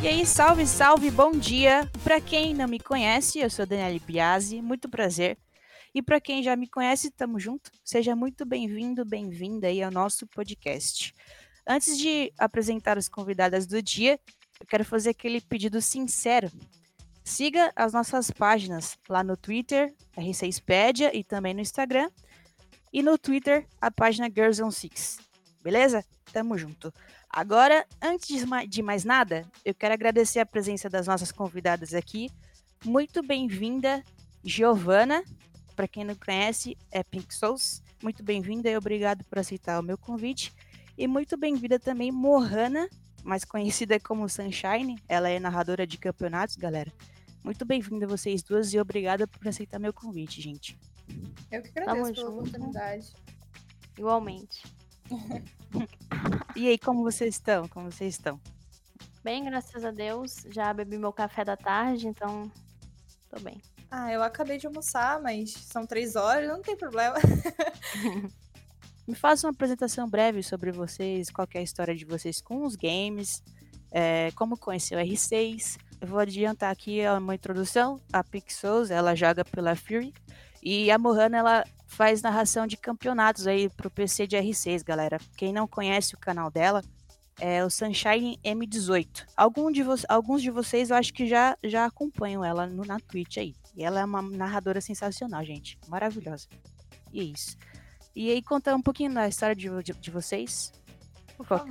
E aí, salve, salve, bom dia! Para quem não me conhece, eu sou Daniele Biasi, muito prazer. E para quem já me conhece, tamo junto. Seja muito bem-vindo, bem-vinda aí ao nosso podcast. Antes de apresentar as convidadas do dia, eu quero fazer aquele pedido sincero. Siga as nossas páginas lá no Twitter, R6pedia e também no Instagram. E no Twitter, a página Girls on Six. Beleza? Tamo junto. Agora, antes de mais nada, eu quero agradecer a presença das nossas convidadas aqui. Muito bem-vinda, Giovana. Para quem não conhece, é Pink Souls. Muito bem-vinda e obrigado por aceitar o meu convite. E muito bem-vinda também, Mohana, mais conhecida como Sunshine. Ela é narradora de campeonatos, galera. Muito bem-vinda vocês duas e obrigada por aceitar meu convite, gente. Eu que agradeço Tamo pela junto. oportunidade. Igualmente. E aí, como vocês estão? Como vocês estão? Bem, graças a Deus. Já bebi meu café da tarde, então tô bem. Ah, eu acabei de almoçar, mas são três horas, não tem problema. Me faça uma apresentação breve sobre vocês, qual é a história de vocês com os games, é, como conheceu o R6. Eu vou adiantar aqui uma introdução. A Pink Souls, ela joga pela Fury. E a Mohana, ela faz narração de campeonatos aí pro PC de R6, galera. Quem não conhece o canal dela, é o Sunshine M18. Algum de alguns de vocês eu acho que já, já acompanham ela no, na Twitch aí. E ela é uma narradora sensacional, gente. Maravilhosa. E é isso. E aí, conta um pouquinho da história de, de, de vocês. Por favor,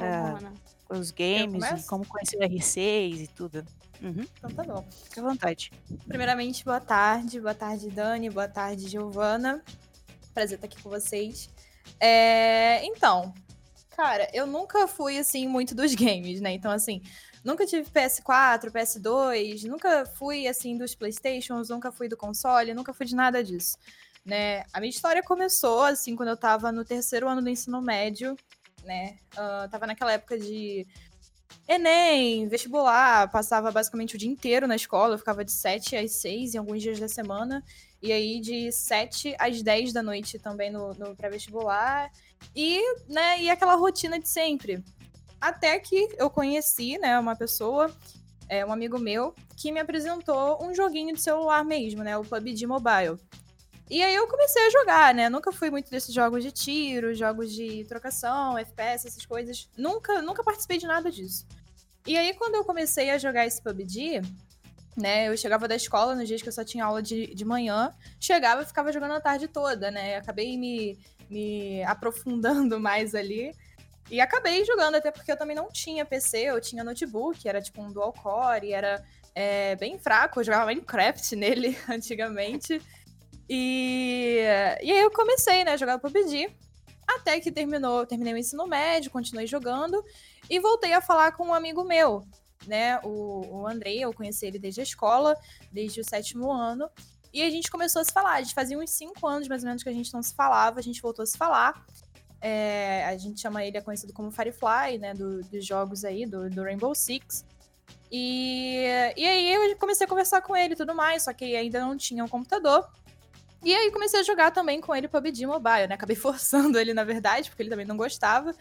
Os games, como conhecer o R6 e tudo. Uhum. Então tá bom. Fique à vontade. Primeiramente, boa tarde. Boa tarde, Dani. Boa tarde, Giovana. Prazer estar aqui com vocês. É... Então, cara, eu nunca fui, assim, muito dos games, né? Então, assim, nunca tive PS4, PS2, nunca fui, assim, dos Playstations, nunca fui do console, nunca fui de nada disso, né? A minha história começou, assim, quando eu tava no terceiro ano do ensino médio, né? Uh, tava naquela época de Enem, vestibular, passava basicamente o dia inteiro na escola, eu ficava de 7 às 6 em alguns dias da semana, e aí de 7 às 10 da noite também no, no pré-vestibular, e, né, e aquela rotina de sempre. Até que eu conheci, né, uma pessoa, é, um amigo meu, que me apresentou um joguinho de celular mesmo, né, o PUBG Mobile. E aí eu comecei a jogar, né? Nunca fui muito desses jogos de tiro, jogos de trocação, FPS, essas coisas. Nunca, nunca participei de nada disso. E aí quando eu comecei a jogar esse PUBG, né? Eu chegava da escola nos dias que eu só tinha aula de, de manhã, chegava e ficava jogando a tarde toda, né? Acabei me, me aprofundando mais ali. E acabei jogando, até porque eu também não tinha PC, eu tinha notebook, era tipo um dual core, era é, bem fraco, eu jogava Minecraft nele antigamente. E, e aí eu comecei, né, a jogar PUBG. Até que terminou, terminei o ensino médio, continuei jogando e voltei a falar com um amigo meu, né, o, o Andrei, eu conheci ele desde a escola, desde o sétimo ano. E a gente começou a se falar. A gente fazia uns cinco anos, mais ou menos, que a gente não se falava. A gente voltou a se falar. É, a gente chama ele, é conhecido como Firefly, né? Do, dos jogos aí, do, do Rainbow Six. E, e aí eu comecei a conversar com ele e tudo mais, só que ainda não tinha um computador. E aí comecei a jogar também com ele PUBG Mobile, né? Acabei forçando ele, na verdade, porque ele também não gostava.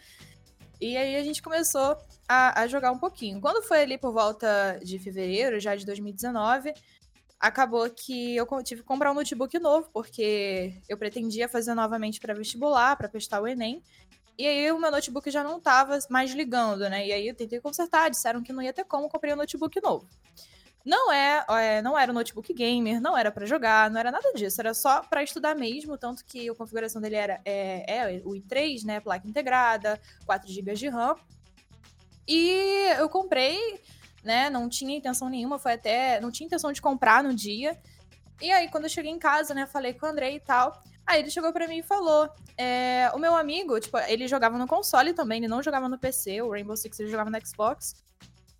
E aí a gente começou a, a, jogar um pouquinho. Quando foi ali por volta de fevereiro, já de 2019, acabou que eu tive que comprar um notebook novo, porque eu pretendia fazer novamente para vestibular, para prestar o Enem. E aí o meu notebook já não estava mais ligando, né? E aí eu tentei consertar, disseram que não ia ter como, comprei um notebook novo. Não é, é não era um notebook gamer, não era para jogar, não era nada disso, era só para estudar mesmo, tanto que a configuração dele era é, é o i3, né, placa integrada, 4 GB de RAM. E eu comprei, né, não tinha intenção nenhuma, foi até, não tinha intenção de comprar no dia. E aí quando eu cheguei em casa, né, falei com o Andrei e tal, Aí ele chegou para mim e falou: é, o meu amigo, tipo, ele jogava no console também, ele não jogava no PC, o Rainbow Six ele jogava no Xbox.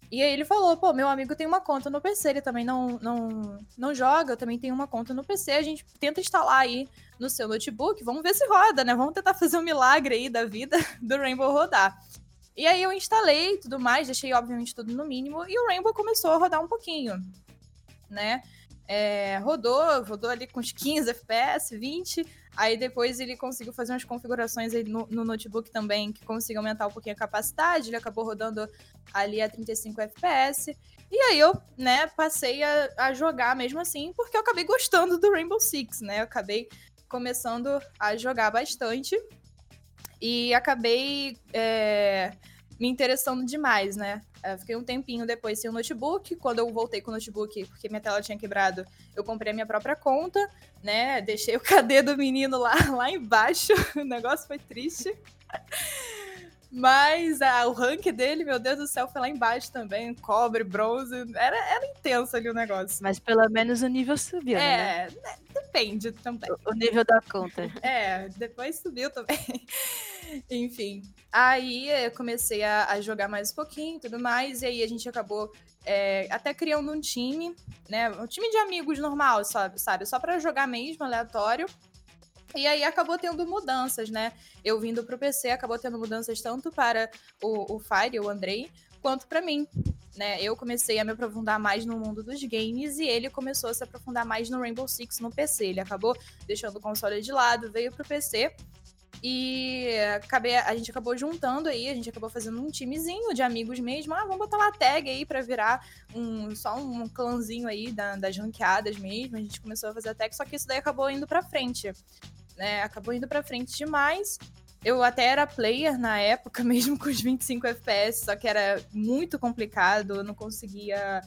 E aí ele falou, pô, meu amigo tem uma conta no PC, ele também não, não, não joga, eu também tenho uma conta no PC, a gente tenta instalar aí no seu notebook, vamos ver se roda, né? Vamos tentar fazer um milagre aí da vida do Rainbow rodar. E aí eu instalei tudo mais, deixei obviamente tudo no mínimo, e o Rainbow começou a rodar um pouquinho, né? É, rodou, rodou ali com uns 15 FPS, 20. Aí depois ele conseguiu fazer umas configurações no, no notebook também que conseguiu aumentar um pouquinho a capacidade. Ele acabou rodando ali a 35 FPS. E aí eu, né, passei a, a jogar mesmo assim, porque eu acabei gostando do Rainbow Six, né? Eu acabei começando a jogar bastante. E acabei é, me interessando demais, né? Eu fiquei um tempinho depois sem o notebook. Quando eu voltei com o notebook, porque minha tela tinha quebrado, eu comprei a minha própria conta, né? Deixei o KD do menino lá, lá embaixo. O negócio foi triste. Mas ah, o rank dele, meu Deus do céu, foi lá embaixo também. Cobre, bronze. Era, era intenso ali o negócio. Mas pelo menos o nível subiu, é, né? Depende também. O nível da conta. É, depois subiu também. Enfim. Aí eu comecei a, a, jogar mais um pouquinho e tudo mais. E aí a gente acabou é, até criando um time, né? Um time de amigos normal, sabe? sabe? Só para jogar mesmo, aleatório. E aí acabou tendo mudanças, né? Eu vindo pro PC, acabou tendo mudanças tanto para o, o Fire, o Andrei, quanto para mim. Né? Eu comecei a me aprofundar mais no mundo dos games e ele começou a se aprofundar mais no Rainbow Six no PC. Ele acabou deixando o console de lado, veio pro PC e acabei, a gente acabou juntando aí, a gente acabou fazendo um timezinho de amigos mesmo. Ah, vamos botar uma tag aí pra virar um, só um clãzinho aí da, das ranqueadas mesmo. A gente começou a fazer a tag, só que isso daí acabou indo pra frente né? Acabou indo para frente demais. Eu até era player na época, mesmo com os 25 FPS, só que era muito complicado, eu não conseguia.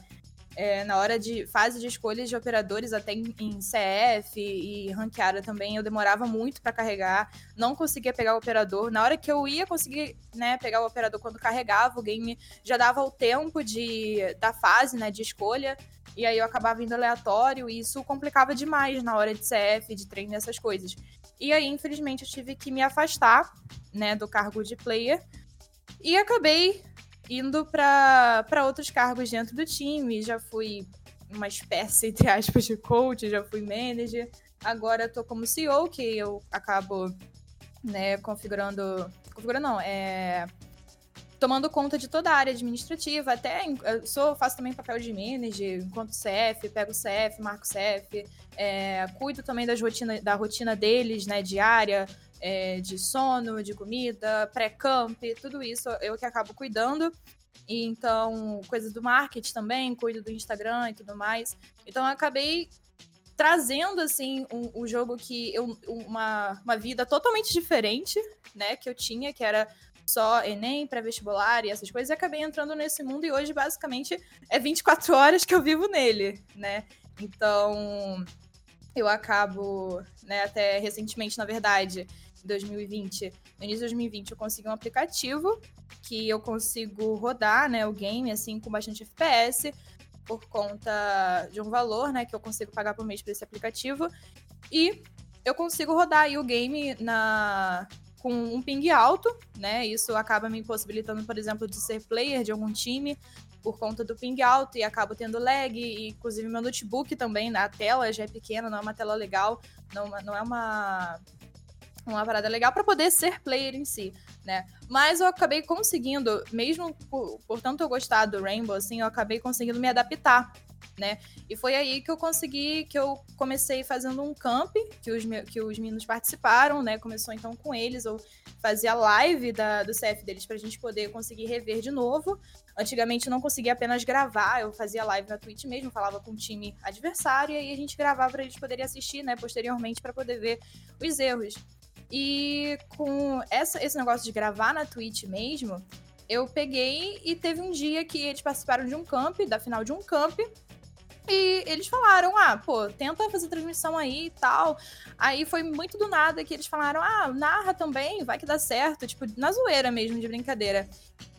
É, na hora de fase de escolhas de operadores, até em, em CF e ranqueada também, eu demorava muito para carregar, não conseguia pegar o operador. Na hora que eu ia conseguir né, pegar o operador quando carregava, o game já dava o tempo de, da fase né, de escolha, e aí eu acabava indo aleatório, e isso complicava demais na hora de CF, de treino, essas coisas. E aí, infelizmente, eu tive que me afastar, né, do cargo de player. E acabei indo para outros cargos dentro do time. Já fui uma espécie, entre aspas, de coach, já fui manager. Agora estou como CEO, que eu acabo, né, configurando. Configurando não, é tomando conta de toda a área administrativa, até eu sou, faço também papel de manager, enquanto CF, pego CF, marco CF, é, cuido também das rotina, da rotina deles, né, diária, é, de sono, de comida, pré-camp, tudo isso eu que acabo cuidando. E então, coisas do marketing também, cuido do Instagram e tudo mais. Então, eu acabei trazendo, assim, um, um jogo que eu... Uma, uma vida totalmente diferente, né, que eu tinha, que era só Enem, pré-vestibular e essas coisas, e acabei entrando nesse mundo e hoje, basicamente, é 24 horas que eu vivo nele, né? Então, eu acabo, né, até recentemente, na verdade, em 2020, no início de 2020, eu consegui um aplicativo que eu consigo rodar, né, o game, assim, com bastante FPS, por conta de um valor, né, que eu consigo pagar por mês para esse aplicativo. E eu consigo rodar aí o game na com um ping alto, né? Isso acaba me impossibilitando, por exemplo, de ser player de algum time por conta do ping alto e acabo tendo lag, e inclusive meu notebook também, a tela já é pequena, não é uma tela legal, não, não é uma, uma parada legal para poder ser player em si, né? Mas eu acabei conseguindo, mesmo por, por tanto eu gostar do Rainbow, assim, eu acabei conseguindo me adaptar né? E foi aí que eu consegui, que eu comecei fazendo um camp, que os, que os meninos participaram, né? Começou então com eles, eu fazia live da, do CF deles pra gente poder conseguir rever de novo. Antigamente eu não conseguia apenas gravar, eu fazia live na Twitch mesmo, falava com o time adversário e aí a gente gravava para eles poderem assistir, né, posteriormente para poder ver os erros. E com essa, esse negócio de gravar na Twitch mesmo, eu peguei e teve um dia que eles participaram de um camp, da final de um camp, e eles falaram, ah, pô, tenta fazer transmissão aí e tal. Aí foi muito do nada que eles falaram, ah, narra também, vai que dá certo, tipo, na zoeira mesmo, de brincadeira.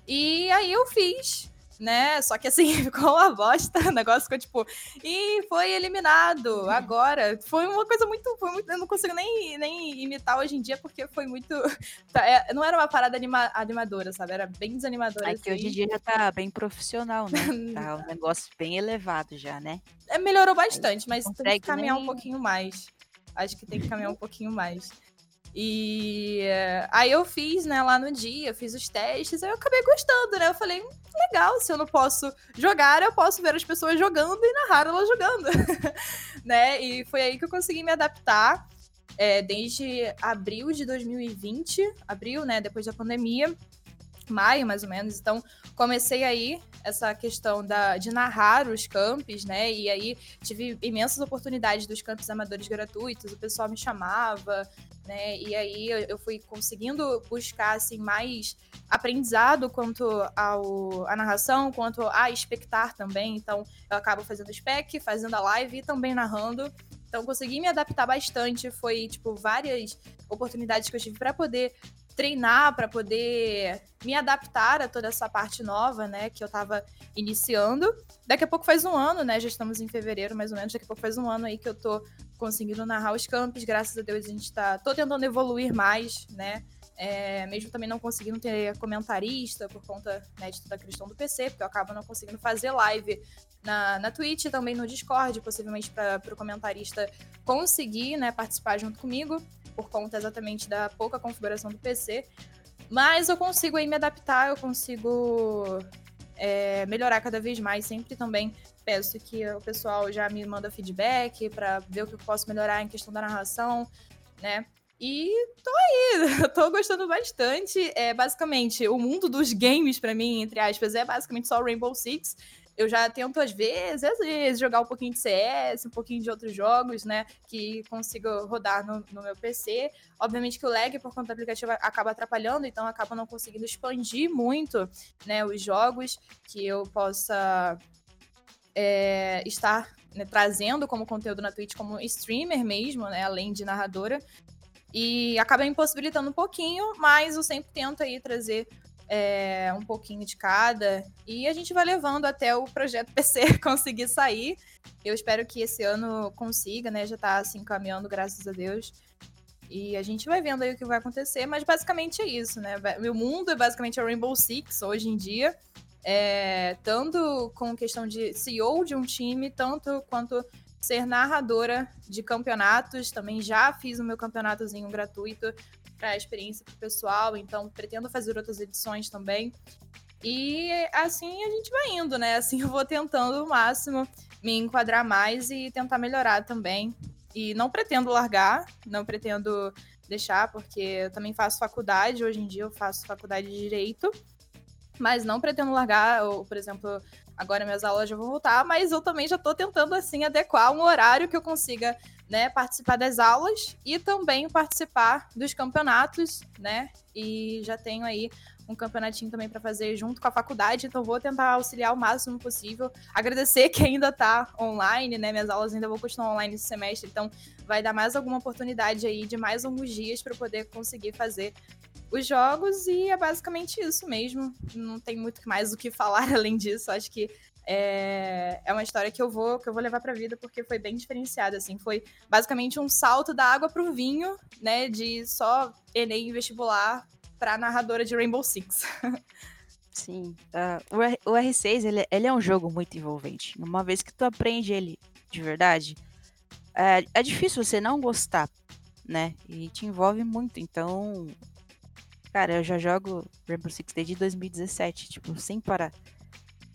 E aí eu fiz né? Só que assim, ficou uma bosta, o negócio ficou tipo, e foi eliminado agora. Foi uma coisa muito, foi muito eu não consigo nem, nem imitar hoje em dia, porque foi muito. Tá, é, não era uma parada anima, animadora, sabe? Era bem desanimadora. É que assim. hoje em dia já tá bem profissional, né? tá um negócio bem elevado já, né? É, melhorou bastante, mas tem que caminhar nem... um pouquinho mais. Acho que tem que caminhar um pouquinho mais. E eh, aí eu fiz, né, lá no dia, fiz os testes, aí eu acabei gostando, né? Eu falei, hum, legal, se eu não posso jogar, eu posso ver as pessoas jogando e narrar elas jogando, né? E foi aí que eu consegui me adaptar. É, desde abril de 2020, abril, né, depois da pandemia, maio mais ou menos. Então, comecei aí essa questão da, de narrar os campos, né? E aí tive imensas oportunidades dos campos amadores gratuitos, o pessoal me chamava, né? E aí eu fui conseguindo buscar assim mais aprendizado quanto ao a narração, quanto a expectar também. Então, eu acabo fazendo spec, fazendo a live e também narrando. Então, consegui me adaptar bastante. Foi, tipo, várias oportunidades que eu tive para poder treinar para poder me adaptar a toda essa parte nova, né, que eu estava iniciando. Daqui a pouco faz um ano, né, já estamos em fevereiro mais ou menos, daqui a pouco faz um ano aí que eu tô conseguindo narrar os campos, graças a Deus a gente tá, tô tentando evoluir mais, né, é, mesmo também não conseguindo ter comentarista por conta né, de toda a questão do PC, porque eu acabo não conseguindo fazer live na, na Twitch, também no Discord, possivelmente para o comentarista conseguir né, participar junto comigo por conta exatamente da pouca configuração do PC. Mas eu consigo aí me adaptar, eu consigo é, melhorar cada vez mais. Sempre também peço que o pessoal já me manda feedback para ver o que eu posso melhorar em questão da narração, né? E tô aí, tô gostando bastante. É basicamente o mundo dos games para mim, entre aspas, é basicamente só Rainbow Six eu já tento, às vezes, às vezes, jogar um pouquinho de CS, um pouquinho de outros jogos, né? Que consigo rodar no, no meu PC. Obviamente que o lag, por conta do aplicativo, acaba atrapalhando, então acaba não conseguindo expandir muito, né? Os jogos que eu possa é, estar né, trazendo como conteúdo na Twitch, como streamer mesmo, né? Além de narradora. E acaba impossibilitando um pouquinho, mas eu sempre tento aí trazer é, um pouquinho de cada. E a gente vai levando até o projeto PC conseguir sair. Eu espero que esse ano consiga, né? Já tá assim caminhando, graças a Deus. E a gente vai vendo aí o que vai acontecer, mas basicamente é isso, né? Meu mundo é basicamente a Rainbow Six hoje em dia. É, tanto com questão de CEO de um time, tanto quanto ser narradora de campeonatos. Também já fiz o meu campeonatozinho gratuito para a experiência para o pessoal, então pretendo fazer outras edições também. E assim a gente vai indo, né? Assim eu vou tentando o máximo me enquadrar mais e tentar melhorar também. E não pretendo largar, não pretendo deixar, porque eu também faço faculdade, hoje em dia eu faço faculdade de Direito, mas não pretendo largar, ou, por exemplo, agora minhas aulas já vão voltar, mas eu também já estou tentando, assim, adequar um horário que eu consiga né, participar das aulas e também participar dos campeonatos, né? E já tenho aí um campeonatinho também para fazer junto com a faculdade, então vou tentar auxiliar o máximo possível. Agradecer que ainda está online, né? Minhas aulas ainda vou continuar online esse semestre, então vai dar mais alguma oportunidade aí de mais alguns dias para poder conseguir fazer os jogos e é basicamente isso mesmo. Não tem muito mais o que falar além disso. Acho que é, é uma história que eu vou que eu vou levar para vida porque foi bem diferenciada assim. Foi basicamente um salto da água para o vinho né de só Enem vestibular para narradora de Rainbow Six. Sim. Uh, o, R6 ele, ele, é um jogo muito envolvente. Uma vez que tu aprende ele de verdade é, é difícil você não gostar né? E te envolve muito. Então cara eu já jogo Rainbow Six desde 2017 tipo sem parar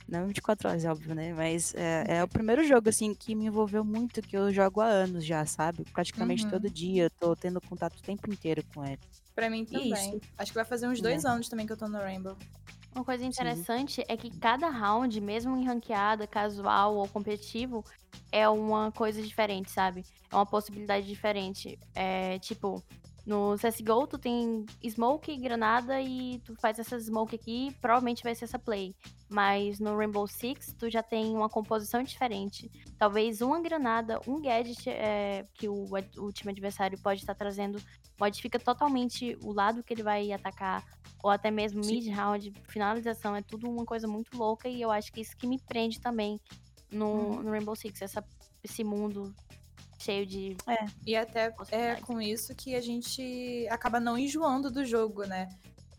não 24 horas, é óbvio, né? Mas é, é, o primeiro jogo, assim, que me envolveu muito, que eu jogo há anos já, sabe? Praticamente uhum. todo dia, eu tô tendo contato o tempo inteiro com ele. Pra mim também. Isso. Acho que vai fazer uns dois é. anos também que eu tô no Rainbow. Uma coisa interessante Sim. é que cada round, mesmo em ranqueada, casual ou competitivo, é uma coisa diferente, sabe? É uma possibilidade diferente. É tipo, no CSGO, tu tem smoke, granada e tu faz essa smoke aqui, provavelmente vai ser essa play. Mas no Rainbow Six, tu já tem uma composição diferente. Talvez uma granada, um gadget é, que o, o time adversário pode estar trazendo modifica totalmente o lado que ele vai atacar, ou até mesmo mid-round, finalização. É tudo uma coisa muito louca e eu acho que isso que me prende também no, hum. no Rainbow Six, essa, esse mundo cheio de. É. E até é com isso que a gente acaba não enjoando do jogo, né?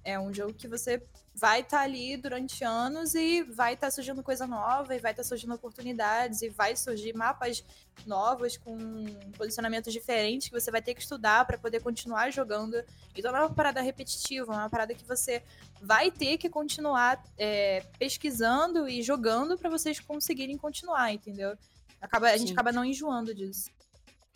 É um jogo que você vai estar tá ali durante anos e vai estar tá surgindo coisa nova, e vai estar tá surgindo oportunidades, e vai surgir mapas novos com posicionamentos diferentes que você vai ter que estudar para poder continuar jogando. Então não é uma parada repetitiva, é uma parada que você vai ter que continuar é, pesquisando e jogando para vocês conseguirem continuar, entendeu? Acaba, a gente acaba não enjoando disso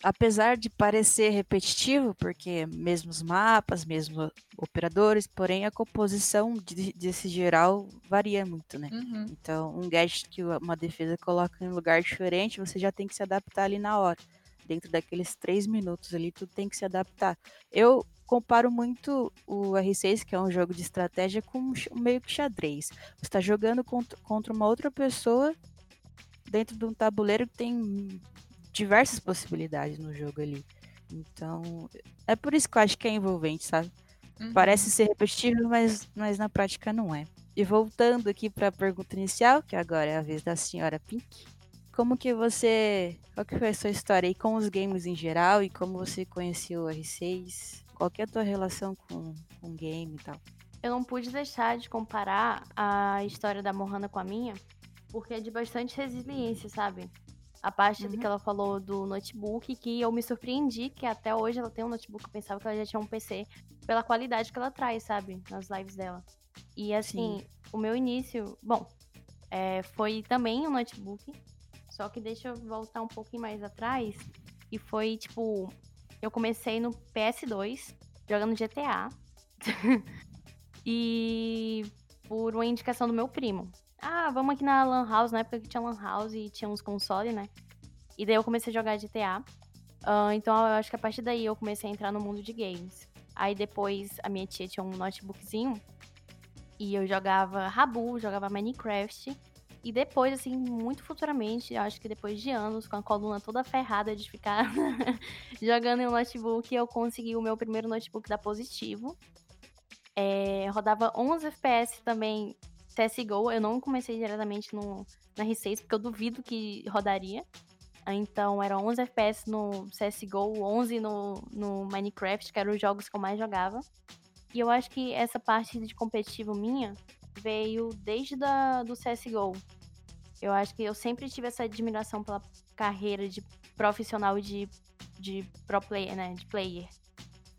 apesar de parecer repetitivo, porque mesmos mapas, mesmos operadores, porém a composição de, desse geral varia muito, né? Uhum. Então, um gadget que uma defesa coloca em um lugar diferente, você já tem que se adaptar ali na hora. Dentro daqueles três minutos ali, tu tem que se adaptar. Eu comparo muito o R6, que é um jogo de estratégia, com meio que xadrez. Você está jogando contra, contra uma outra pessoa dentro de um tabuleiro que tem diversas possibilidades no jogo ali. Então, é por isso que eu acho que é envolvente, sabe? Uhum. Parece ser repetitivo, mas, mas na prática não é. E voltando aqui para a pergunta inicial, que agora é a vez da senhora Pink. Como que você. Qual que foi a sua história aí com os games em geral e como você conheceu o R6? Qual que é a tua relação com o game e tal? Eu não pude deixar de comparar a história da Mohana com a minha, porque é de bastante resiliência, sabe? A parte uhum. que ela falou do notebook, que eu me surpreendi que até hoje ela tem um notebook, eu pensava que ela já tinha um PC, pela qualidade que ela traz, sabe, nas lives dela. E assim, Sim. o meu início, bom, é, foi também um notebook, só que deixa eu voltar um pouquinho mais atrás, e foi tipo, eu comecei no PS2, jogando GTA, e por uma indicação do meu primo ah, vamos aqui na Lan House, na época que tinha Lan House e tinha uns consoles, né? E daí eu comecei a jogar GTA. Uh, ah, então eu acho que a partir daí eu comecei a entrar no mundo de games. Aí depois a minha tia tinha um notebookzinho e eu jogava Rabu, jogava Minecraft. E depois, assim, muito futuramente, acho que depois de anos, com a coluna toda ferrada de ficar jogando em um notebook, eu consegui o meu primeiro notebook da Positivo. É, rodava 11 FPS também CSGO, eu não comecei diretamente no, na R6, porque eu duvido que rodaria. Então, eram 11 FPS no CSGO, 11 no, no Minecraft, que eram os jogos que eu mais jogava. E eu acho que essa parte de competitivo minha veio desde da, do CSGO. Eu acho que eu sempre tive essa admiração pela carreira de profissional de, de pro player, né? De player.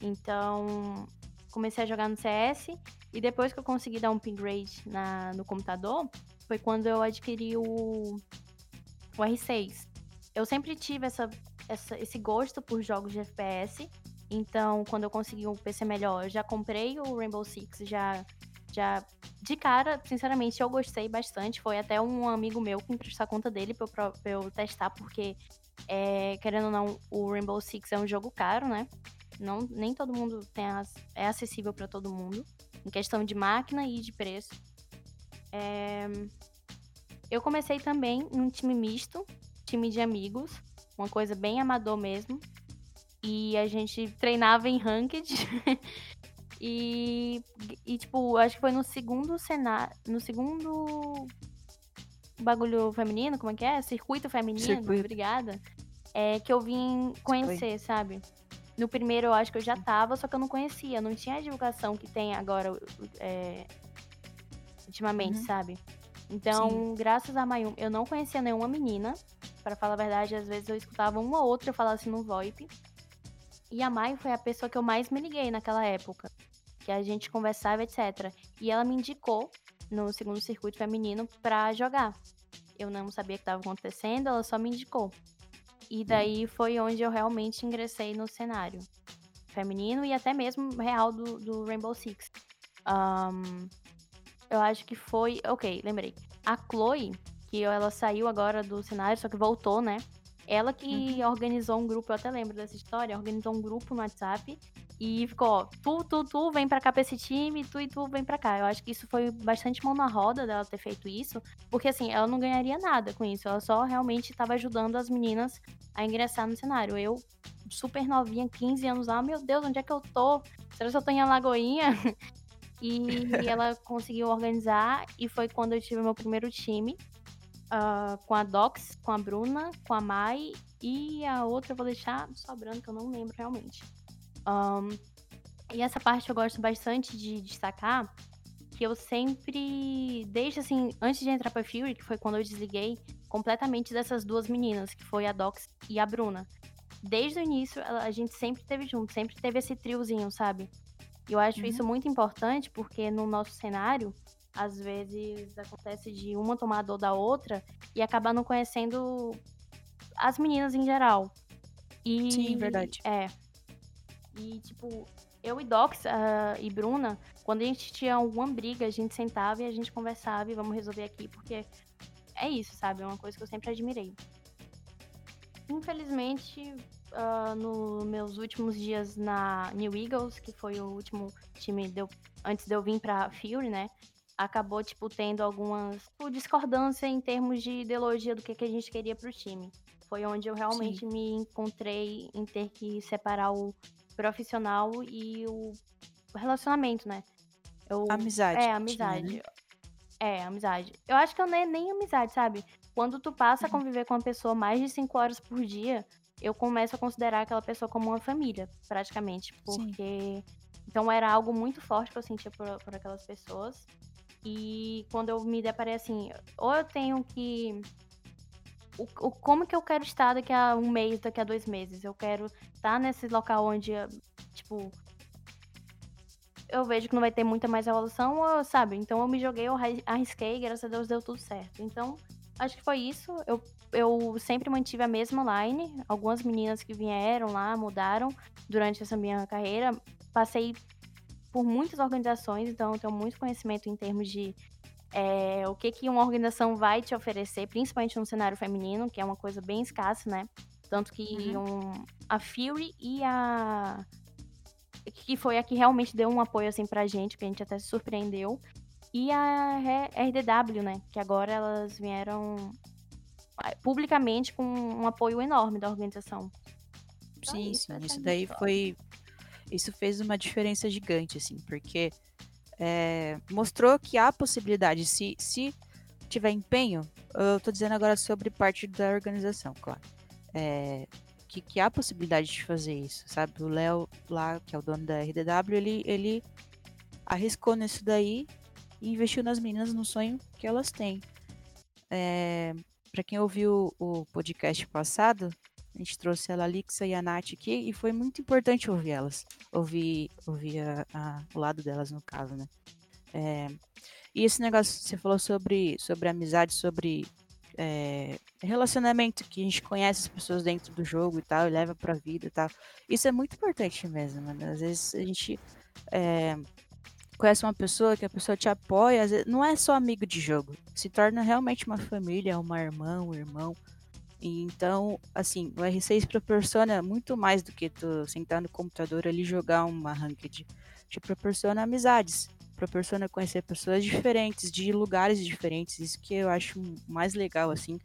Então, comecei a jogar no CS e depois que eu consegui dar um upgrade na, no computador, foi quando eu adquiri o, o R6. Eu sempre tive essa, essa, esse gosto por jogos de FPS. Então, quando eu consegui um PC melhor, eu já comprei o Rainbow Six, já, já de cara, sinceramente, eu gostei bastante. Foi até um amigo meu que emprestou a conta dele pra eu, pra eu testar, porque, é, querendo ou não, o Rainbow Six é um jogo caro, né? Não, nem todo mundo tem as, é acessível para todo mundo em questão de máquina e de preço. É... Eu comecei também num time misto, time de amigos, uma coisa bem amador mesmo. E a gente treinava em ranked. e, e, tipo, acho que foi no segundo cenário. No segundo bagulho feminino, como é que é? Circuito feminino, Circuito. obrigada. É que eu vim conhecer, sabe? No primeiro eu acho que eu já tava, só que eu não conhecia, não tinha a divulgação que tem agora é, ultimamente, uhum. sabe? Então, Sim. graças a Mayumi, eu não conhecia nenhuma menina. para falar a verdade, às vezes eu escutava uma ou outra falar assim no VoIP. E a Mai foi a pessoa que eu mais me liguei naquela época. Que a gente conversava, etc. E ela me indicou no segundo circuito feminino para jogar. Eu não sabia o que estava acontecendo, ela só me indicou. E daí foi onde eu realmente ingressei no cenário feminino e até mesmo real do, do Rainbow Six. Um, eu acho que foi. Ok, lembrei. A Chloe, que ela saiu agora do cenário, só que voltou, né? Ela que uhum. organizou um grupo, eu até lembro dessa história, organizou um grupo no WhatsApp e ficou, ó, tu, tu, tu vem pra cá pra esse time, tu e tu vem pra cá. Eu acho que isso foi bastante mão na roda dela ter feito isso, porque assim, ela não ganharia nada com isso, ela só realmente estava ajudando as meninas a ingressar no cenário. Eu, super novinha, 15 anos lá, meu Deus, onde é que eu tô? Será que eu tô em Alagoinha? e ela conseguiu organizar, e foi quando eu tive meu primeiro time, uh, com a Dox, com a Bruna, com a Mai, e a outra eu vou deixar sobrando, que eu não lembro realmente. Um, E essa parte eu gosto bastante de destacar, que eu sempre, desde assim, antes de entrar pra Fury, que foi quando eu desliguei completamente dessas duas meninas, que foi a Dox e a Bruna. Desde o início, a gente sempre teve junto, sempre teve esse triozinho, sabe? E eu acho uhum. isso muito importante, porque no nosso cenário, às vezes acontece de uma tomar a dor da outra e acabar não conhecendo as meninas em geral. E, Sim, verdade. É. E, tipo, eu e Dox uh, e Bruna, quando a gente tinha alguma briga, a gente sentava e a gente conversava e vamos resolver aqui, porque é isso, sabe? É uma coisa que eu sempre admirei. Infelizmente, uh, nos meus últimos dias na New Eagles, que foi o último time antes de eu vir pra Fury, né? Acabou, tipo, tendo algumas tipo, discordância em termos de ideologia do que, que a gente queria pro time. Foi onde eu realmente Sim. me encontrei em ter que separar o profissional e o relacionamento, né? Eu, amizade. É, amizade. Né? É, amizade. Eu acho que eu nem, nem amizade, sabe? Quando tu passa a uhum. conviver com uma pessoa mais de cinco horas por dia, eu começo a considerar aquela pessoa como uma família, praticamente. Porque. Sim. Então era algo muito forte que eu sentia por, por aquelas pessoas. E quando eu me deparei assim, ou eu tenho que o, o, como que eu quero estar daqui a um mês, daqui a dois meses. Eu quero estar nesse local onde, tipo, eu vejo que não vai ter muita mais evolução, sabe? Então eu me joguei, eu arrisquei, graças a Deus deu tudo certo. Então, acho que foi isso. Eu, eu sempre mantive a mesma line. Algumas meninas que vieram lá mudaram durante essa minha carreira. Passei por muitas organizações, então eu tenho muito conhecimento em termos de é, o que, que uma organização vai te oferecer, principalmente no cenário feminino, que é uma coisa bem escassa, né? Tanto que uhum. um, a Fury e a. que foi a que realmente deu um apoio assim pra gente, que a gente até se surpreendeu. E a RDW, né? Que agora elas vieram publicamente com um apoio enorme da organização. Então, sim, isso, sim. Isso daí foi. Isso fez uma diferença gigante, assim, porque é, mostrou que há possibilidade, se, se tiver empenho, eu estou dizendo agora sobre parte da organização, claro, é, que, que há possibilidade de fazer isso, sabe? O Léo lá, que é o dono da RDW, ele, ele arriscou nisso daí e investiu nas meninas no sonho que elas têm. É, para quem ouviu o podcast passado, a gente trouxe a Lalixa e a Nath aqui e foi muito importante ouvir elas, ouvir, ouvir a, a, o lado delas no caso, né? É, e esse negócio você falou sobre, sobre amizade, sobre é, relacionamento, que a gente conhece as pessoas dentro do jogo e tal, e leva pra vida e tal. Isso é muito importante mesmo, mano. Às vezes a gente é, conhece uma pessoa que a pessoa te apoia, vezes, não é só amigo de jogo, se torna realmente uma família, uma irmã, um irmão. Então, assim, o R6 proporciona muito mais do que tu sentar no computador ali jogar uma ranked. Te proporciona amizades, proporciona conhecer pessoas diferentes, de lugares diferentes. Isso que eu acho mais legal, assim.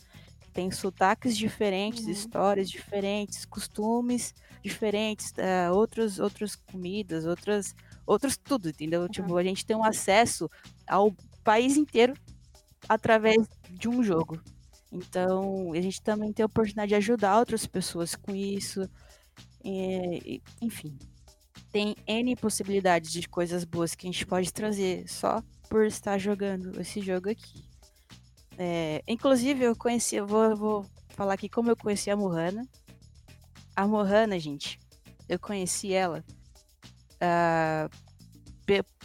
Tem sotaques diferentes, uhum. histórias diferentes, costumes diferentes, uh, outros, outras comidas, outras, outros tudo, entendeu? Uhum. Tipo, a gente tem um acesso ao país inteiro através de um jogo. Então, a gente também tem a oportunidade de ajudar outras pessoas com isso. E, enfim, tem N possibilidades de coisas boas que a gente pode trazer só por estar jogando esse jogo aqui. É, inclusive, eu conheci, eu vou, vou falar aqui como eu conheci a Mohana. A Mohana, gente, eu conheci ela uh,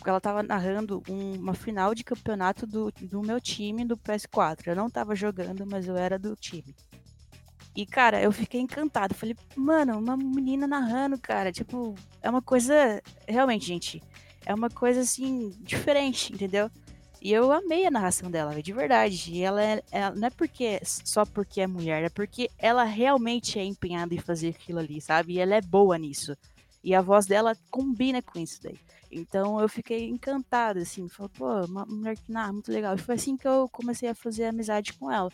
ela estava narrando um, uma final de campeonato do, do meu time do PS4. Eu não estava jogando, mas eu era do time. E, cara, eu fiquei encantado. Falei, mano, uma menina narrando, cara. Tipo, é uma coisa. Realmente, gente. É uma coisa assim, diferente, entendeu? E eu amei a narração dela, de verdade. E ela, é, ela não é porque só porque é mulher, é porque ela realmente é empenhada em fazer aquilo ali, sabe? E ela é boa nisso. E a voz dela combina com isso daí. Então eu fiquei encantada, assim, falei, pô, uma mulher que narra, muito legal. E foi assim que eu comecei a fazer amizade com ela.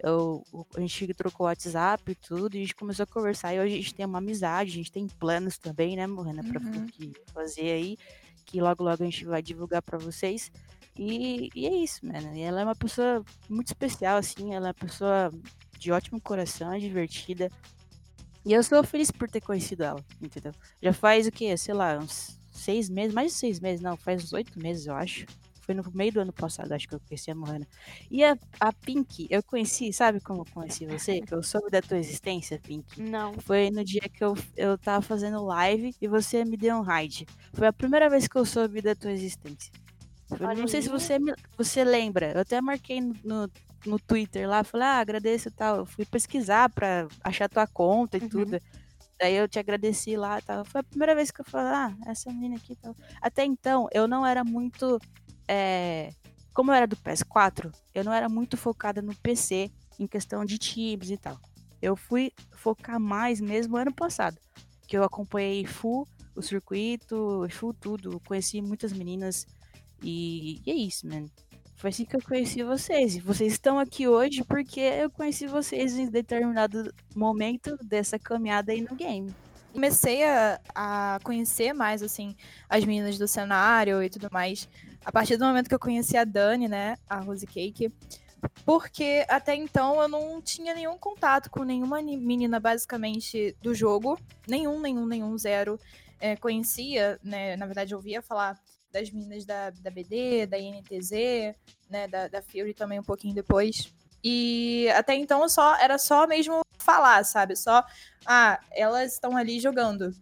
Eu, a gente trocou WhatsApp e tudo, e a gente começou a conversar. E hoje a gente tem uma amizade, a gente tem planos também, né, Morena, pra uhum. fazer aí, que logo logo a gente vai divulgar para vocês. E, e, é isso, mano. E ela é uma pessoa muito especial, assim, ela é uma pessoa de ótimo coração, é divertida. E eu sou feliz por ter conhecido ela, entendeu? Já faz o quê? Sei lá, uns seis meses, mais de seis meses, não, faz uns oito meses, eu acho. Foi no meio do ano passado, acho que eu conheci a Mohana. E a, a Pink, eu conheci, sabe como eu conheci você? Que eu soube da tua existência, Pink? Não. Foi no dia que eu, eu tava fazendo live e você me deu um raid. Foi a primeira vez que eu soube da tua existência. Olha não sei se você, me- você lembra. Eu até marquei no, no, no Twitter lá, falei, ah, agradeço e tal. Eu fui pesquisar pra achar tua conta e Uhum. tudo. Daí eu te agradeci lá e tal. Foi a primeira vez que eu falei, ah, essa menina aqui e tal. Até então, eu não era muito. é, Como eu era do PS4, eu não era muito focada no PC em questão de times e tal. Eu fui focar mais mesmo ano passado. Que eu acompanhei full o circuito, full tudo. Conheci muitas meninas. E, e é isso, mano. Foi assim que eu conheci vocês. E vocês estão aqui hoje porque eu conheci vocês em determinado momento dessa caminhada aí no game. comecei a, a conhecer mais, assim, as meninas do cenário e tudo mais, a partir do momento que eu conheci a Dani, né, a Rose Cake, porque até então eu não tinha nenhum contato com nenhuma ni- menina, basicamente, do jogo, nenhum, nenhum, nenhum, zero. É, conhecia, né, na verdade, ouvia falar das meninas da, da BD, da INTZ, né, da, da Fury também um pouquinho depois. E até então só era só mesmo falar, sabe? Só ah, elas estão ali jogando.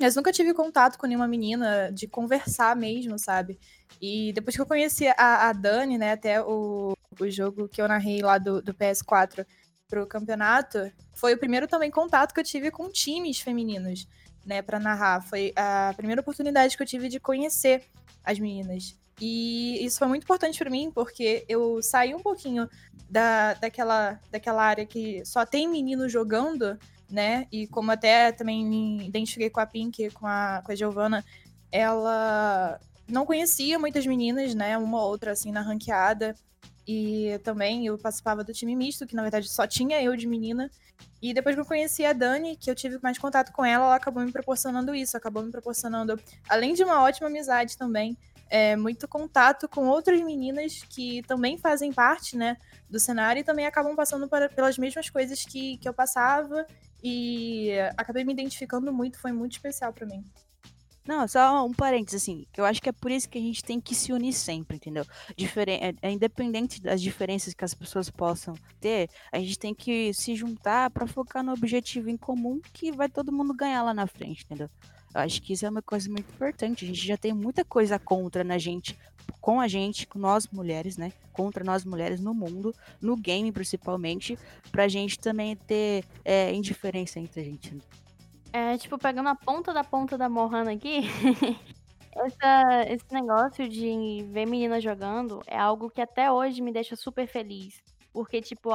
Mas nunca tive contato com nenhuma menina de conversar mesmo, sabe? E depois que eu conheci a, a Dani, né, até o, o jogo que eu narrei lá do, do PS4 pro campeonato, foi o primeiro também contato que eu tive com times femininos, né, pra narrar. Foi a primeira oportunidade que eu tive de conhecer as meninas. E isso foi muito importante pra mim, porque eu saí um pouquinho da, daquela, daquela área que só tem menino jogando, né? E como até também me identifiquei com a Pink, com a, com a Giovanna, ela não conhecia muitas meninas, né? Uma ou outra, assim, na ranqueada. E também eu participava do time misto, que na verdade só tinha eu de menina. E depois que eu conheci a Dani, que eu tive mais contato com ela, ela acabou me proporcionando isso, acabou me proporcionando, além de uma ótima amizade também, é, muito contato com outras meninas que também fazem parte, né, do cenário e também acabam passando para- pelas mesmas coisas que, que eu passava e acabei me identificando muito, foi muito especial pra mim. Não, só um parênteses, assim, que eu acho que é por isso que a gente tem que se unir sempre, entendeu? Diferen é, é independente das diferenças que as pessoas possam ter, a gente tem que se juntar pra focar no objetivo em comum que vai todo mundo ganhar lá na frente, entendeu? Eu acho que isso é uma coisa muito importante. A gente já tem muita coisa contra na gente, com a gente, com nós mulheres, né? Contra nós mulheres no mundo, no game principalmente, pra gente também ter é, indiferença entre a gente. É, tipo, pegando a ponta da ponta da Mohana aqui, essa- esse negócio de ver menina jogando é algo que até hoje me deixa super feliz. Porque, tipo,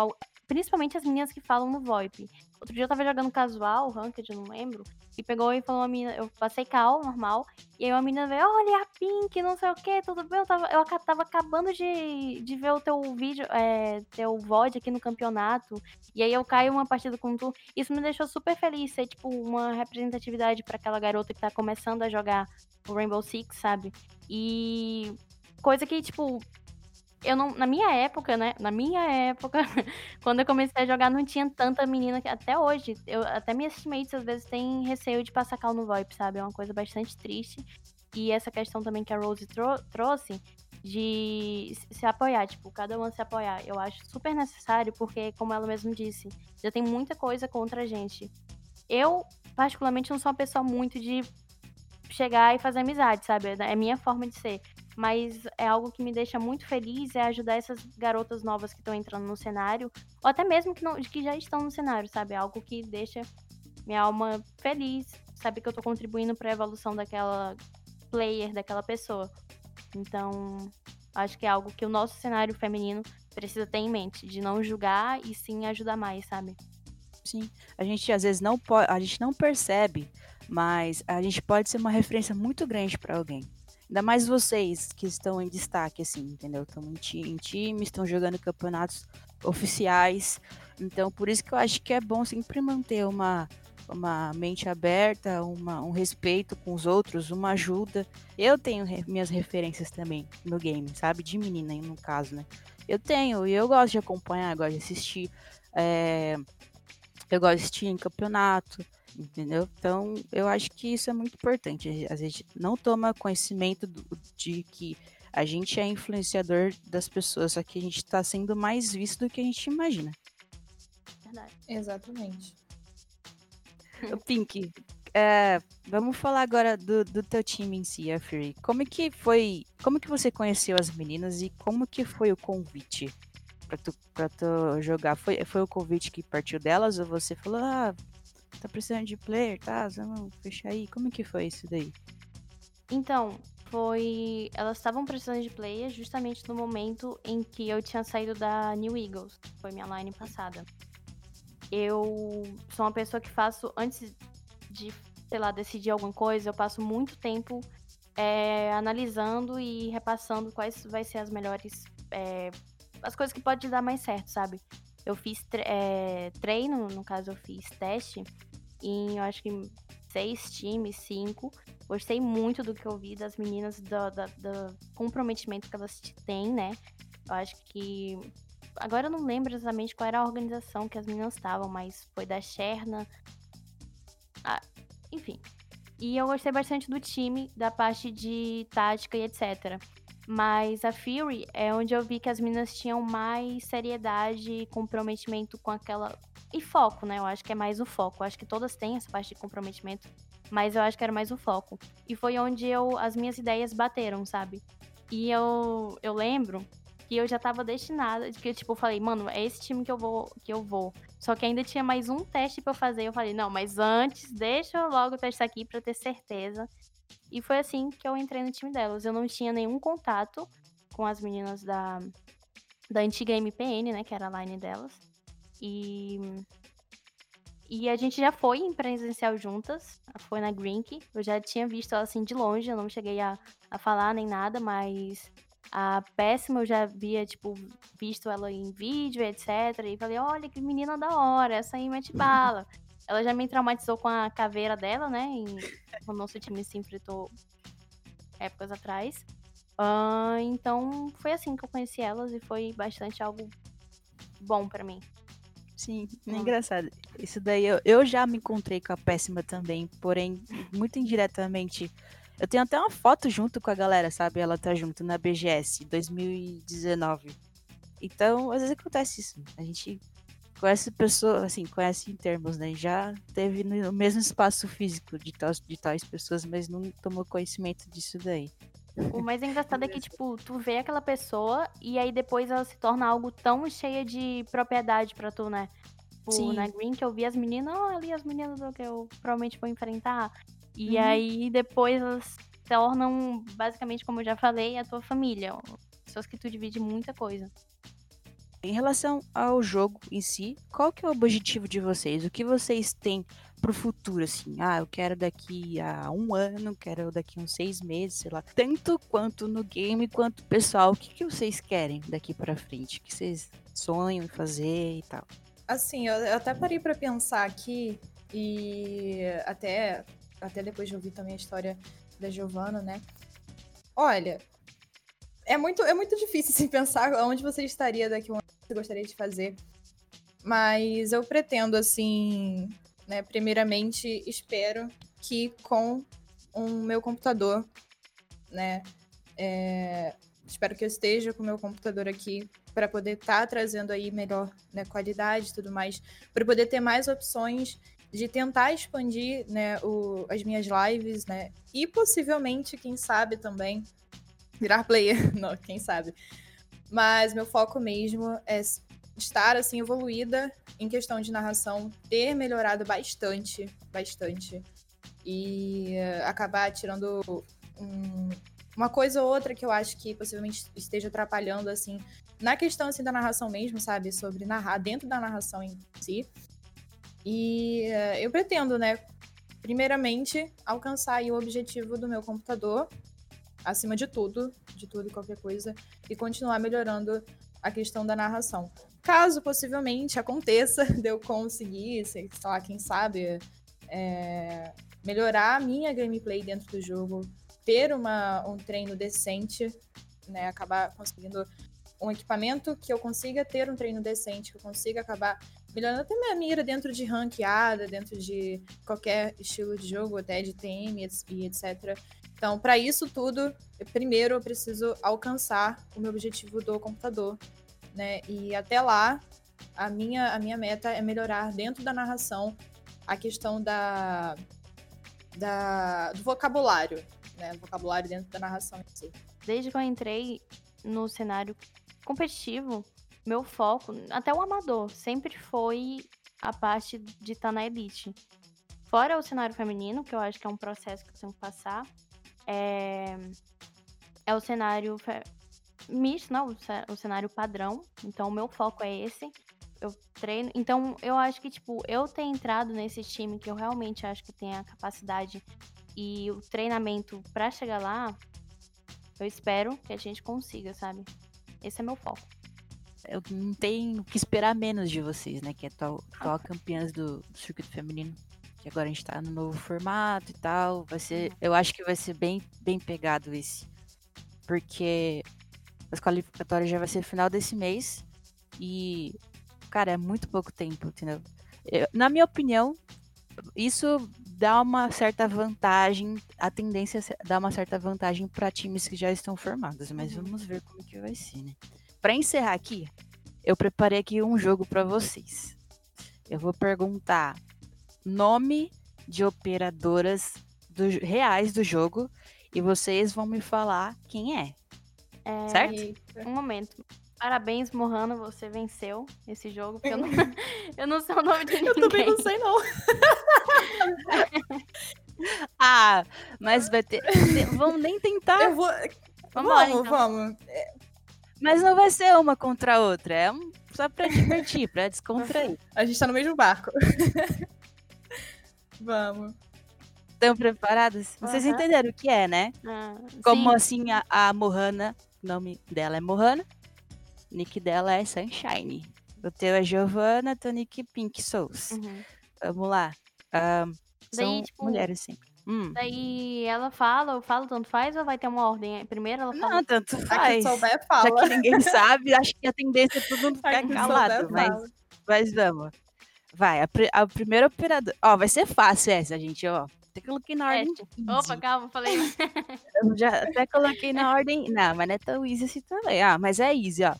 principalmente as meninas que falam no VoIP. Outro dia eu tava jogando casual, ranked, não lembro, e pegou e falou uma menina, eu passei cal, normal, e aí uma menina veio, olha a Pink, não sei o que, tudo bem? Eu tava, eu tava acabando de, de ver o teu vídeo, é, teu VOD aqui no campeonato, e aí eu caio uma partida com tu, isso me deixou super feliz ser, tipo, uma representatividade pra aquela garota que tá começando a jogar o Rainbow Six, sabe? E coisa que, tipo, eu não. Na minha época, né? Na minha época, quando eu comecei a jogar, não tinha tanta menina que até hoje. Eu, até minhas teammates às vezes têm receio de passar cal no VoIP, sabe? É uma coisa bastante triste. E essa questão também que a Rose tro- trouxe de se- apoiar, tipo, cada uma se apoiar. Eu acho super necessário, porque, como ela mesma disse, já tem muita coisa contra a gente. Eu, particularmente, não sou uma pessoa muito de chegar e fazer amizade, sabe? É minha forma de ser. Mas é algo que me deixa muito feliz, é ajudar essas garotas novas que estão entrando no cenário, ou até mesmo que, não, que já estão no cenário, sabe? É algo que deixa minha alma feliz, sabe? Que eu tô contribuindo para a evolução daquela player, daquela pessoa. Então, acho que é algo que o nosso cenário feminino precisa ter em mente, de não julgar e sim ajudar mais, sabe? Sim, a gente às vezes não pode, a gente não percebe, mas a gente pode ser uma referência muito grande para alguém. Ainda mais vocês que estão em destaque, assim, entendeu? Estão em, ti, em time, estão jogando campeonatos oficiais. Então, por isso que eu acho que é bom sempre manter uma, uma mente aberta, uma, um respeito com os outros, uma ajuda. Eu tenho re- minhas referências também no game, sabe? De menina, no caso, né? Eu tenho, e eu gosto de acompanhar, gosto de assistir. É, eu gosto de assistir em campeonato. Entendeu? Então, eu acho que isso é muito importante. A gente não toma conhecimento do, de que a gente é influenciador das pessoas, só que a gente está sendo mais visto do que a gente imagina. Verdade. Exatamente. O Pink, é, vamos falar agora do, do teu time em si, a Fury. Como que foi, como que você conheceu as meninas e como que foi o convite para tu, pra tu jogar? Foi, foi o convite que partiu delas ou você falou, ah, tá precisando de player, tá? Vamos fechar aí. Como que foi isso daí? Então, foi. Elas estavam precisando de player justamente no momento em que eu tinha saído da New Eagles. Foi minha line passada. Eu sou uma pessoa que faço, antes de, sei lá, decidir alguma coisa, eu passo muito tempo é, analisando e repassando quais vai ser as melhores. É, as coisas que pode dar mais certo, sabe? Eu fiz tre é, treino, no caso eu fiz teste, em eu acho que seis times, cinco. Gostei muito do que eu vi das meninas, do, do, do comprometimento que elas têm, né? Eu acho que. Agora eu não lembro exatamente qual era a organização que as meninas estavam, mas foi da Cherna. Ah, enfim. E eu gostei bastante do time, da parte de tática e etc. Mas a Fury é onde eu vi que as meninas tinham mais seriedade comprometimento com aquela. E foco, né? Eu acho que é mais o foco. Eu acho que todas têm essa parte de comprometimento. Mas eu acho que era mais o foco. E foi onde eu as minhas ideias bateram, sabe? E eu, eu lembro que eu já tava destinada, que eu, tipo, falei, mano, é esse time que eu vou, que eu vou. Só que ainda tinha mais um teste para eu fazer. Eu falei, não, mas antes, deixa eu logo testar aqui para ter certeza. E foi assim que eu entrei no time delas. Eu não tinha nenhum contato com as meninas da, da antiga MPN, né? Que era a line delas. E. E a gente já foi em presencial juntas. Foi na Grink. Eu já tinha visto ela assim de longe. Eu não cheguei a, a falar nem nada, mas a Péssima eu já havia, tipo, visto ela em vídeo, etc. E falei, olha que menina da hora, essa aí mete bala. ela já me traumatizou com a caveira dela, né? Em, o nosso time se enfrentou épocas atrás. Uh, então foi assim que eu conheci elas e foi bastante algo bom para mim. Sim, é engraçado. Isso daí eu, eu já me encontrei com a péssima também, porém, muito indiretamente. Eu tenho até uma foto junto com a galera, sabe? Ela tá junto na BGS 2019. Então, às vezes acontece isso. A gente conhece pessoas, assim, conhece em termos, né? Já teve no mesmo espaço físico de tais, de tais pessoas, mas não tomou conhecimento disso daí. O mais engraçado é que, tipo, tu vê aquela pessoa e aí depois ela se torna algo tão cheia de propriedade pra tu, né? Tipo, Sim. na Green que eu vi as meninas, oh, ali as meninas do que eu provavelmente vou enfrentar. E uhum. aí depois elas se tornam, basicamente, como eu já falei, a tua família. Pessoas que tu divide muita coisa. Em relação ao jogo em si, qual que é o objetivo de vocês? O que vocês têm pro futuro, assim? Ah, eu quero daqui a um ano, quero daqui a uns seis meses, sei lá. Tanto quanto no game, quanto pessoal. O que, que vocês querem daqui para frente? O que vocês sonham em fazer e tal? Assim, eu, eu até parei para pensar aqui e até, até depois de ouvir também a história da Giovana, né? Olha, é muito, é muito difícil assim, pensar onde você estaria daqui a um ano você gostaria de fazer. Mas eu pretendo, assim, né, primeiramente, espero que com o meu computador, né, é, espero que eu esteja com o meu computador aqui para poder estar tá trazendo aí melhor né, qualidade e tudo mais, para poder ter mais opções de tentar expandir né, o, as minhas lives, né, e possivelmente, quem sabe também, virar player, não, quem sabe, mas meu foco mesmo é estar assim evoluída em questão de narração, ter melhorado bastante, bastante. E acabar tirando um, uma coisa ou outra que eu acho que possivelmente esteja atrapalhando assim na questão assim da narração mesmo, sabe, sobre narrar dentro da narração em si. E uh, eu pretendo, né, primeiramente alcançar o objetivo do meu computador, acima de tudo, de tudo e qualquer coisa, e continuar melhorando a questão da narração. Caso possivelmente aconteça de eu conseguir, sei lá, quem sabe, é, melhorar a minha gameplay dentro do jogo, ter uma, um treino decente, né, acabar conseguindo um equipamento que eu consiga ter um treino decente, que eu consiga acabar melhorando até minha mira dentro de ranqueada, dentro de qualquer estilo de jogo, até de TM e etc. Então, para isso tudo, primeiro eu preciso alcançar o meu objetivo do computador, né? E até lá, a minha, a minha meta é melhorar dentro da narração a questão da, da do vocabulário, né? vocabulário dentro da narração em si. Desde que eu entrei no cenário competitivo, meu foco, até o amador, sempre foi a parte de estar tá na elite. Fora o cenário feminino, que eu acho que é um processo que eu tenho que passar, é, é o cenário misto, não, o cenário padrão. Então, o meu foco é esse. Eu treino. Então, eu acho que, tipo, eu ter entrado nesse time que eu realmente acho que tem a capacidade e o treinamento para chegar lá, eu espero que a gente consiga, sabe? Esse é meu foco eu não tenho que esperar menos de vocês, né? Que é atual, atual campeãs do circuito feminino. Que agora a gente tá no novo formato e tal. Vai ser. Uhum. Eu acho que vai ser bem, bem pegado esse. Porque as qualificatórias já vai ser final desse mês. E, cara, é muito pouco tempo, entendeu? Eu, na minha opinião, isso dá uma certa vantagem, a tendência é dar uma certa vantagem para times que já estão formados, mas uhum. vamos ver como que vai ser, né? Para encerrar aqui, eu preparei aqui um jogo para vocês. Eu vou perguntar nome de operadoras do, reais do jogo e vocês vão me falar quem é. é certo? Um momento. Parabéns, Mohana, você venceu esse jogo, porque eu não, eu não sei o nome de ninguém. Eu também não sei, não. ah, mas vai ter. Vamos nem tentar. Eu vou. Vamos, vamos. Então. vamos. Mas não vai ser uma contra a outra, é um, só pra divertir, pra descontrair. A gente tá no mesmo barco. Vamos. Estão preparados? Uhum. Vocês entenderam o que é, né? Ah, Como sim. assim a, a Mohana, o nome dela é Mohana, o nick dela é Sunshine. O teu é Giovanna, teu nick Pink Souls. Uhum. Vamos lá. Um, são Daí, tipo, mulheres sempre. Hum. Daí ela fala, eu falo, tanto faz, ou vai ter uma ordem? Primeiro ela fala. Não, tanto faz. Souber, fala. Já que ninguém sabe, acho que a tendência é todo mundo ficar calado. Mas, mas vamos. Vai, a, a primeira operadora. Ó, vai ser fácil essa, gente, ó. Até coloquei na ordem. É, Opa, calma, falei. eu já até coloquei na ordem. Não, mas não é tão easy assim também. Ah, mas é easy, ó.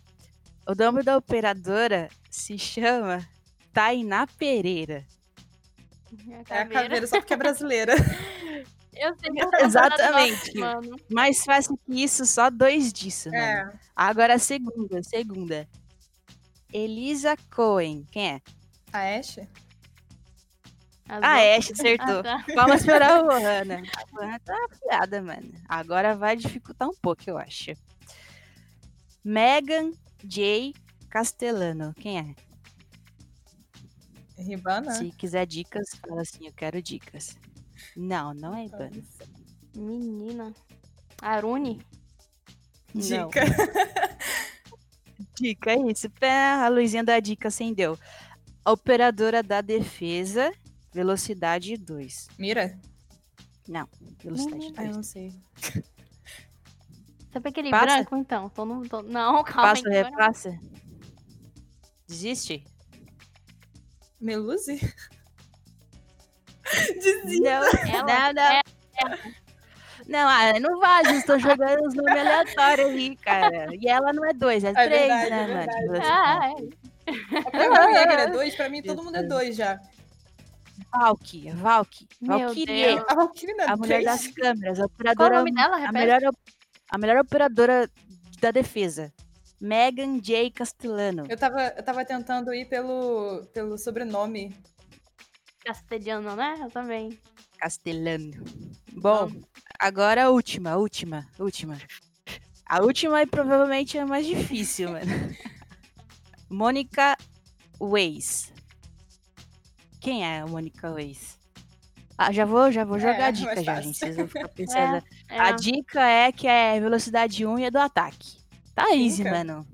O nome da operadora se chama Tainá Pereira. É a caveira só porque é brasileira. Eu sei Exatamente. Mano. Mais fácil que isso, só dois disso, é. Agora a segunda, segunda. Elisa Cohen. Quem é? A Ashe? A Ashe, acertou. Ah, tá. Vamos para a Johanna. A Johanna tá afiada, mano. Agora vai dificultar um pouco, eu acho. Megan J. Castellano. Quem é? Ribana? Se quiser dicas, fala assim, eu quero dicas. Não, não é Ribana. Menina. Arune? Dica. dica, é isso. A luzinha da dica acendeu. Operadora da defesa, velocidade 2. Mira? Não, velocidade 2. Ah, eu não sei. Sabe aquele passa? branco, então? Tô no, tô... Não, calma. Passa, repassa. Desiste? Meluzi? Dizia. Não, não, não. É, Não, ah, não vale, estou jogando os nomes aleatórios ali, cara. E ela não é dois, é, é três, verdade, né, é mano? Ah, é. Até o Jäger é dois, pra mim todo mundo é dois já. Valky, Valky. Valkyrie. A Valkyrie não é A mulher das câmeras, a operadora. Qual o nome dela, a melhor, a melhor operadora da defesa. Megan J. Castellano. Eu tava, eu tava tentando ir pelo, pelo sobrenome. Castelhano, né? Eu também. Castellano. Bom, agora a última, a última, última. A última e provavelmente é a mais difícil, mano. Mônica Weiss. Quem é a Mônica Weiss? Ah, já vou, já vou jogar é, a dica já, gente. Vocês vão ficar pensando. É, é. A dica é que é velocidade 1 e é do ataque. Tá easy, mano.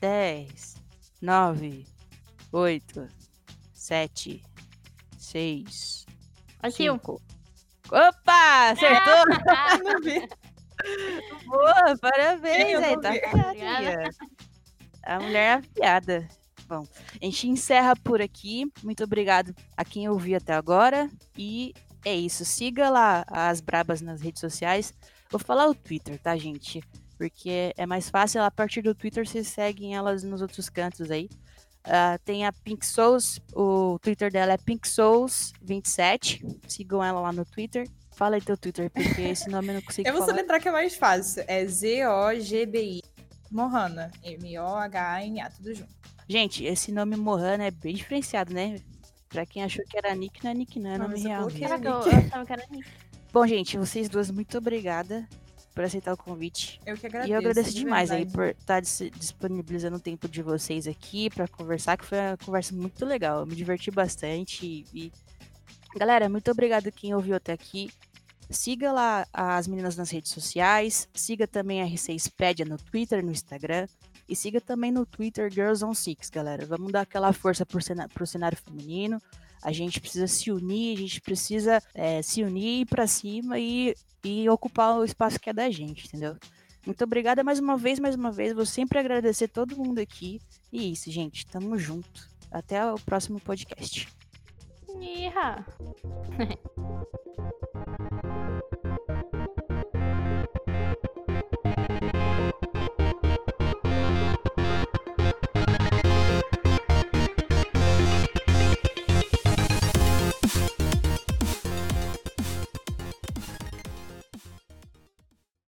10, 9, 8, 7, 6, Aqui, 5. Opa! Acertou! Ah. Boa, parabéns aí, tá A mulher é afiada. Bom, a gente encerra por aqui. Muito obrigado a quem ouviu até agora. E é isso. Siga lá as Brabas nas redes sociais. Vou falar o Twitter, tá, gente? Porque é mais fácil. A partir do Twitter, vocês seguem elas nos outros cantos aí. Uh, tem a Pink Souls, o Twitter dela é Pink Souls27. Sigam ela lá no Twitter. Fala aí teu Twitter, porque esse nome eu não consigo Eu vou falar. soletrar que é mais fácil. É Z-O-G-B-I. Mohana. M-O-H-N-A, tudo junto. Gente, esse nome Mohana é bem diferenciado, né? Pra quem achou que era Nick, não é Nick, não é nome real. Caraca, eu, achava que era Nick. Bom, gente, vocês duas, muito obrigada por aceitar o convite. Eu que agradeço. e eu agradeço de demais aí verdade. por estar dis- disponibilizando o tempo de vocês aqui pra conversar, que foi uma conversa muito legal. Eu me diverti bastante. E, e- Galera, muito obrigado quem ouviu até aqui. Siga lá as meninas nas redes sociais. Siga também a R6pédia no Twitter, no Instagram. E siga também no Twitter Girls on Six, galera. Vamos dar aquela força pro, cena, pro cenário feminino. A gente precisa se unir, a gente precisa é, se unir, ir pra cima e, e ocupar o espaço que é da gente, entendeu? Muito obrigada mais uma vez, mais uma vez. Vou sempre agradecer todo mundo aqui. E isso, gente. Tamo junto. Até o próximo podcast. Iha.